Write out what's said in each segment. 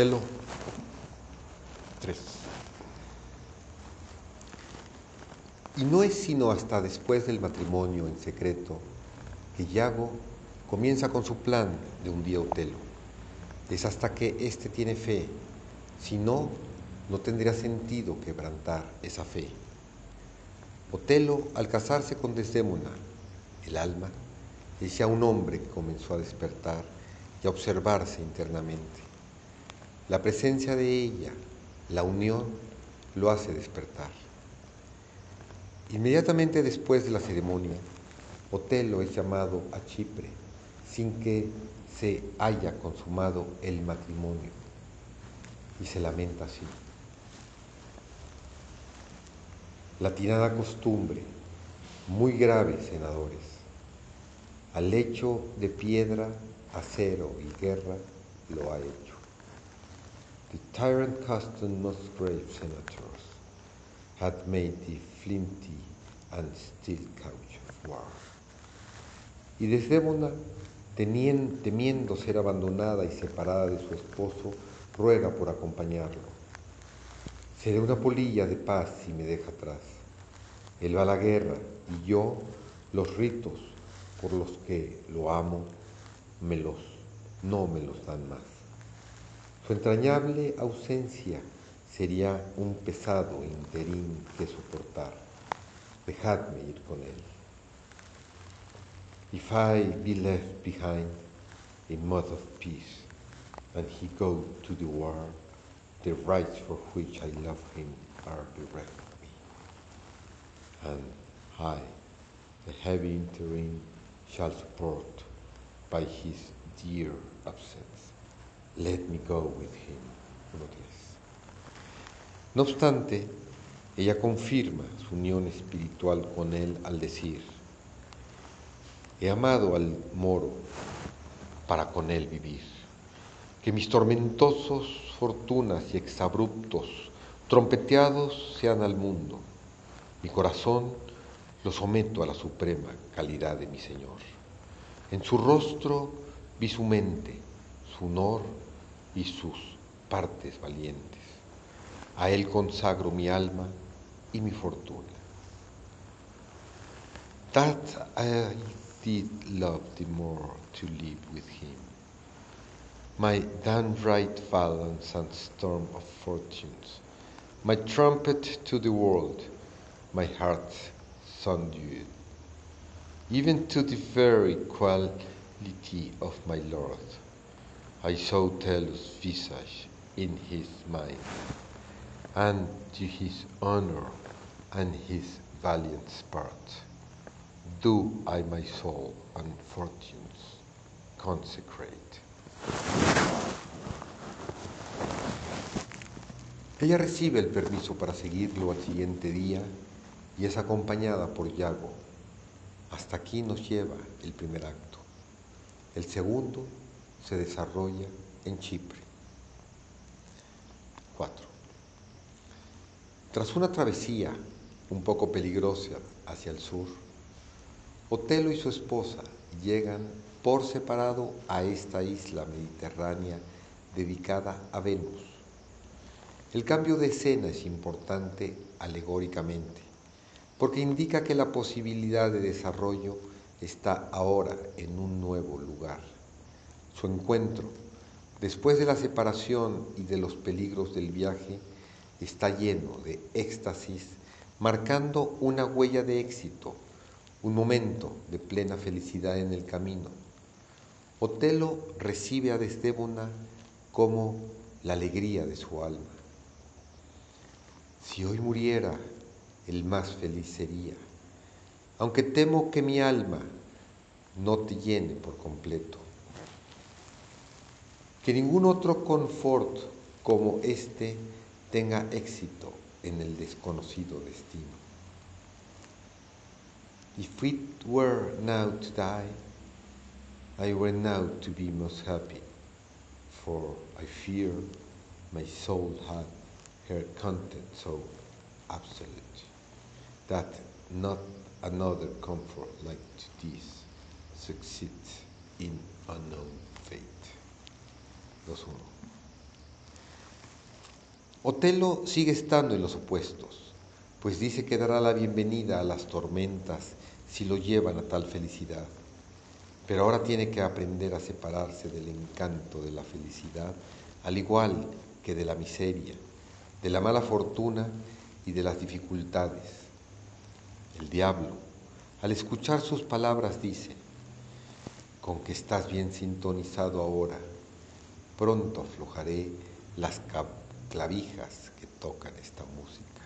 Otelo 3. Y no es sino hasta después del matrimonio en secreto que Yago comienza con su plan de un día Otelo. Es hasta que éste tiene fe, si no, no tendría sentido quebrantar esa fe. Otelo, al casarse con Desdémona, el alma, es ya un hombre que comenzó a despertar y a observarse internamente. La presencia de ella, la unión, lo hace despertar. Inmediatamente después de la ceremonia, Otelo es llamado a Chipre sin que se haya consumado el matrimonio y se lamenta así. La tirada costumbre, muy grave, senadores, al hecho de piedra, acero y guerra lo ha hecho. The tyrant custom most grave senators had made the flinty and steel couch of war. Y Desdémona, temiendo ser abandonada y separada de su esposo, ruega por acompañarlo. Seré una polilla de paz si me deja atrás. Él va a la guerra y yo los ritos por los que lo amo no me los dan más. Su entrañable ausencia sería un pesado interín que soportar. Dejadme ir con él. If I be left behind in mud of peace, and he go to the war, the rights for which I love him are bereft me. And I, the heavy interim, shall support by his dear absence. Let me go with him, No obstante, ella confirma su unión espiritual con él al decir, he amado al moro para con él vivir, que mis tormentosos fortunas y exabruptos, trompeteados sean al mundo. Mi corazón lo someto a la suprema calidad de mi Señor. En su rostro vi su mente, su honor y sus partes valientes. A Él consagro mi alma y mi fortuna. That I did love the more to live with Him my downright violence and storm of fortunes, my trumpet to the world, my heart subdued, even to the very quality of my Lord. I saw Tellus' visage in his mind, and to his honor and his valiant spirit do I my soul and fortunes consecrate. Ella recibe el permiso para seguirlo al siguiente día y es acompañada por Yago. Hasta aquí nos lleva el primer acto. El segundo se desarrolla en Chipre. 4. Tras una travesía un poco peligrosa hacia el sur, Otelo y su esposa llegan por separado a esta isla mediterránea dedicada a Venus. El cambio de escena es importante alegóricamente, porque indica que la posibilidad de desarrollo está ahora en un nuevo lugar. Su encuentro, después de la separación y de los peligros del viaje, está lleno de éxtasis, marcando una huella de éxito, un momento de plena felicidad en el camino Otelo recibe a Desdémona como la alegría de su alma. Si hoy muriera, el más feliz sería, aunque temo que mi alma no te llene por completo. Que ningún otro confort como este tenga éxito en el desconocido destino. If it were now to die, I were now to be most happy, for I fear my soul had her content so absolute that not another comfort like this succeeds in unknown fate. 2-1. Otelo sigue estando en los opuestos, pues dice que dará la bienvenida a las tormentas si lo llevan a tal felicidad. Pero ahora tiene que aprender a separarse del encanto de la felicidad, al igual que de la miseria, de la mala fortuna y de las dificultades. El diablo, al escuchar sus palabras, dice, con que estás bien sintonizado ahora, pronto aflojaré las clavijas que tocan esta música.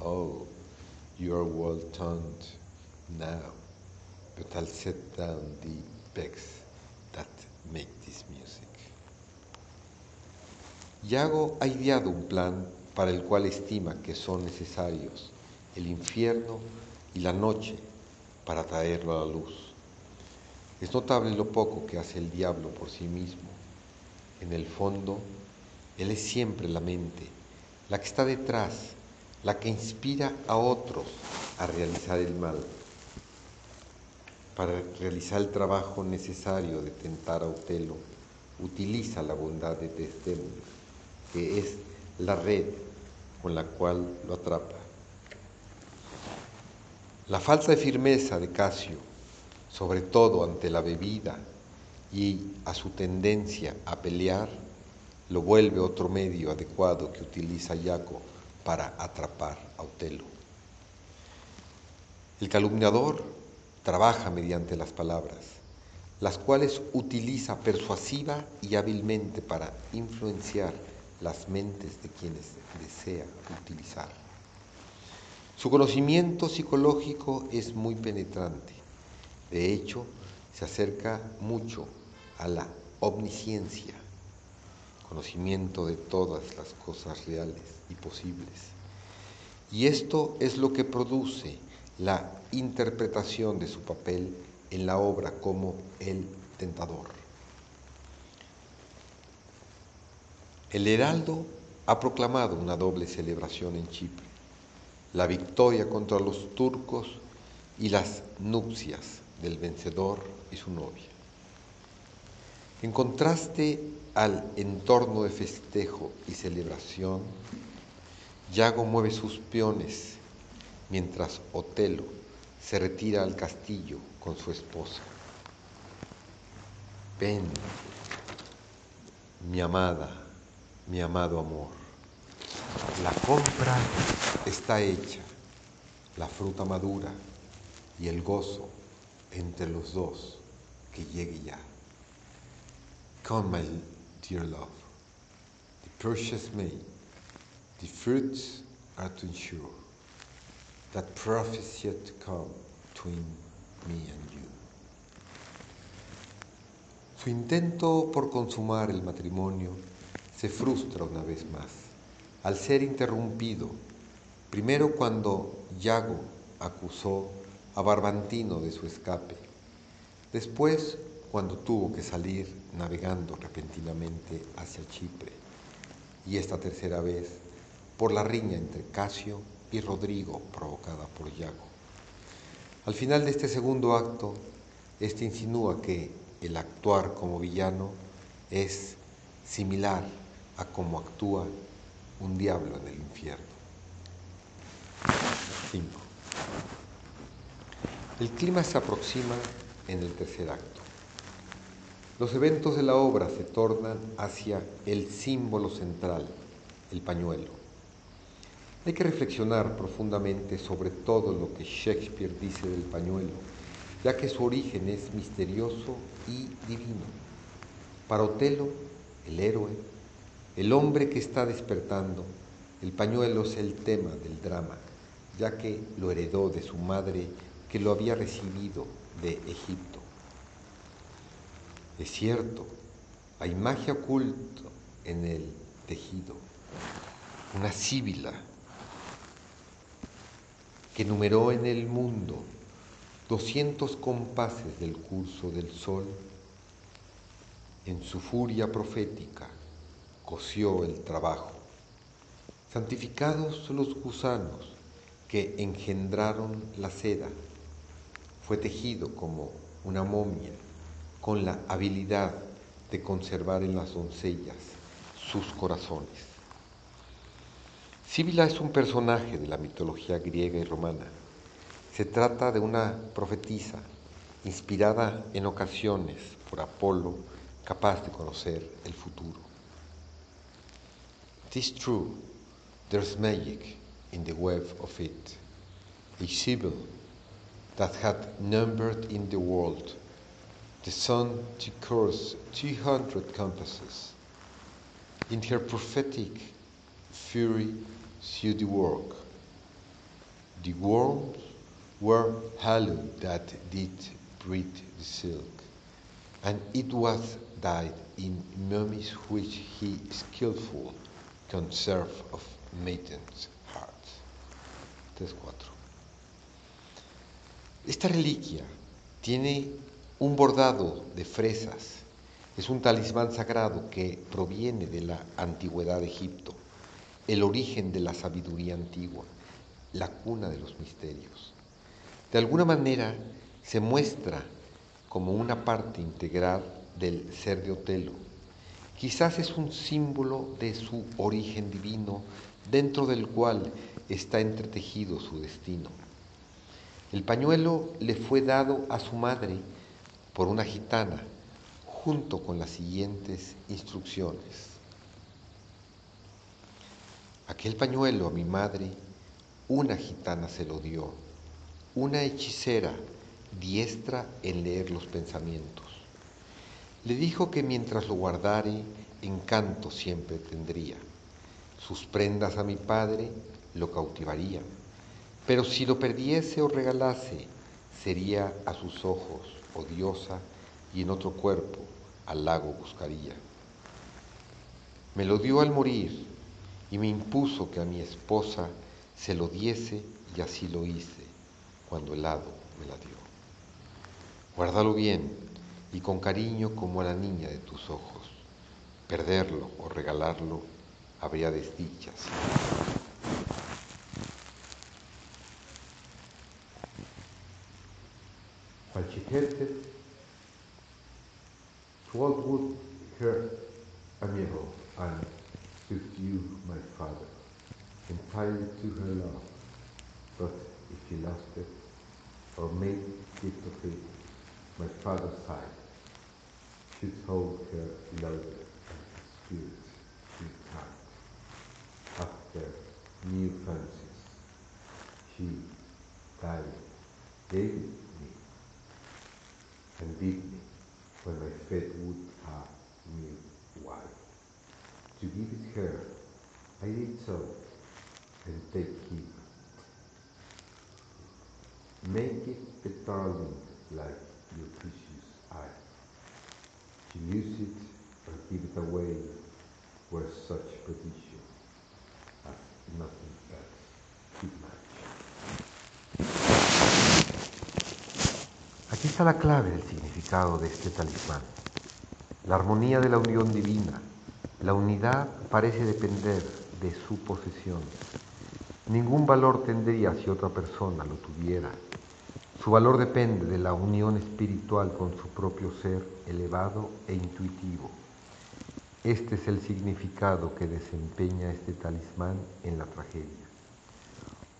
Oh, you are well toned now, but I'll set down the pegs that make this music. Yago ha ideado un plan para el cual estima que son necesarios el infierno y la noche para traerlo a la luz. Es notable lo poco que hace el diablo por sí mismo. En el fondo, él es siempre la mente, la que está detrás, la que inspira a otros a realizar el mal. Para realizar el trabajo necesario de tentar a Otelo, utiliza la bondad de Desdémona, que es la red con la cual lo atrapa. La falta de firmeza de Casio, sobre todo ante la bebida y a su tendencia a pelear, lo vuelve otro medio adecuado que utiliza Yaco para atrapar a Otelo. El calumniador trabaja mediante las palabras, las cuales utiliza persuasiva y hábilmente para influenciar las mentes de quienes desea utilizar. Su conocimiento psicológico es muy penetrante. De hecho, se acerca mucho a la omnisciencia conocimiento de todas las cosas reales y posibles. Y esto es lo que produce la interpretación de su papel en la obra como el tentador. El heraldo ha proclamado una doble celebración en Chipre, la victoria contra los turcos y las nupcias del vencedor y su novia. En contraste al entorno de festejo y celebración, Yago mueve sus peones mientras Otelo se retira al castillo con su esposa. Ven, mi amada, mi amado amor, la compra está hecha, la fruta madura y el gozo entre los dos que llegue ya. Come, my dear love, the purchase made, the fruits are to ensure that profits yet to come between me and you. Su intento por consumar el matrimonio se frustra una vez más, al ser interrumpido, primero cuando Yago acusó a Barbantino de su escape, después cuando tuvo que salir navegando repentinamente hacia Chipre, y esta tercera vez por la riña entre Casio y Rodrigo provocada por Yago. Al final de este segundo acto, este insinúa que el actuar como villano es similar a cómo actúa un diablo en el infierno. 5. El clima se aproxima en el tercer acto. Los eventos de la obra se tornan hacia el símbolo central, el pañuelo. Hay que reflexionar profundamente sobre todo lo que Shakespeare dice del pañuelo, ya que su origen es misterioso y divino. Para Otelo, el héroe, el hombre que está despertando, el pañuelo es el tema del drama, ya que lo heredó de su madre que lo había recibido de Egipto. Es cierto, hay magia oculta en el tejido, una síbila que numeró en el mundo 200 compases del curso del sol, en su furia profética cosió el trabajo. Santificados los gusanos que engendraron la seda, fue tejido como una momia con la habilidad de conservar en las doncellas sus corazones. Síbila es un personaje de la mitología griega y romana. Se trata de una profetisa inspirada en ocasiones por Apolo, capaz de conocer el futuro. It is true, there's magic in the web of it, a sibyl that had numbered in the world the sun to course 200 compasses. In her prophetic fury, she the work. The worms were hallowed that did breed the silk, and it was dyed in mummies which he skillful conserve of maidens' hearts. 3-4. Esta reliquia tiene un bordado de fresas. Es un talismán sagrado que proviene de la antigüedad de Egipto, el origen de la sabiduría antigua, la cuna de los misterios. De alguna manera se muestra como una parte integral del ser de Otelo. Quizás es un símbolo de su origen divino dentro del cual está entretejido su destino. El pañuelo le fue dado a su madre por una gitana junto con las siguientes instrucciones. Aquel pañuelo a mi madre, una gitana se lo dio, una hechicera diestra en leer los pensamientos. Le dijo que mientras lo guardare, encanto siempre tendría. Sus prendas a mi padre lo cautivarían, pero si lo perdiese o regalase, sería a sus ojos odiosa y en otro cuerpo al lago buscaría. Me lo dio al morir y me impuso que a mi esposa se lo diese y así lo hice cuando el hado me la dio. Guárdalo bien y con cariño como a la niña de tus ojos. Perderlo o regalarlo habría desdichas. While she tilted, would her amiable and to you, my father, entirely to her love. But if she lost it, or made gift of it, my father's side should hold her lower and spirit should tight. After new fancies, she died, gave me, beat me when my fate would have new wife. To give it her, I did so, and take heed. Make it a darling like your precious eye. To use it or give it away were such perdition as nothing else Aquí está la clave del significado de este talismán. La armonía de la unión divina. La unidad parece depender de su posesión. Ningún valor tendría si otra persona lo tuviera. Su valor depende de la unión espiritual con su propio ser elevado e intuitivo. Este es el significado que desempeña este talismán en la tragedia.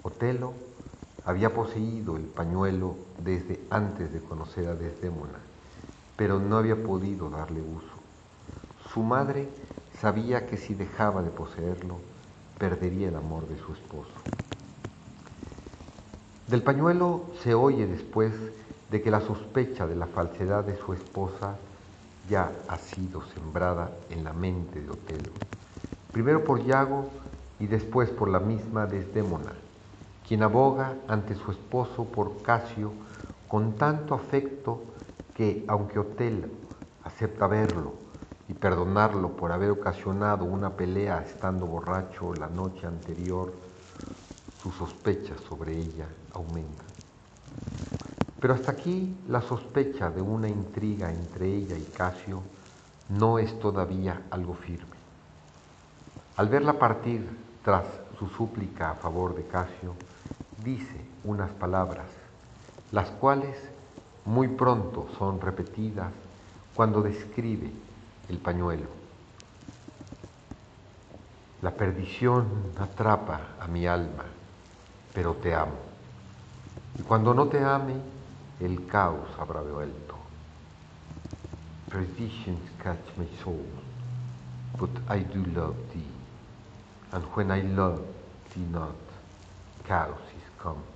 Otelo había poseído el pañuelo desde antes de conocer a Desdémona, pero no había podido darle uso. Su madre sabía que si dejaba de poseerlo, perdería el amor de su esposo. Del pañuelo se oye después de que la sospecha de la falsedad de su esposa ya ha sido sembrada en la mente de Otelo, primero por Yago y después por la misma Desdémona, quien aboga ante su esposo por Casio con tanto afecto que, aunque Otelo acepta verlo y perdonarlo por haber ocasionado una pelea estando borracho la noche anterior, sus sospechas sobre ella aumentan. Pero hasta aquí la sospecha de una intriga entre ella y Casio no es todavía algo firme. Al verla partir tras su súplica a favor de Casio, dice unas palabras, las cuales muy pronto son repetidas cuando describe el pañuelo. La perdición atrapa a mi alma, pero te amo. Y cuando no te ame, el caos habrá vuelto. Perditions catch my soul, but I do love thee. And when I love thee not, chaos come.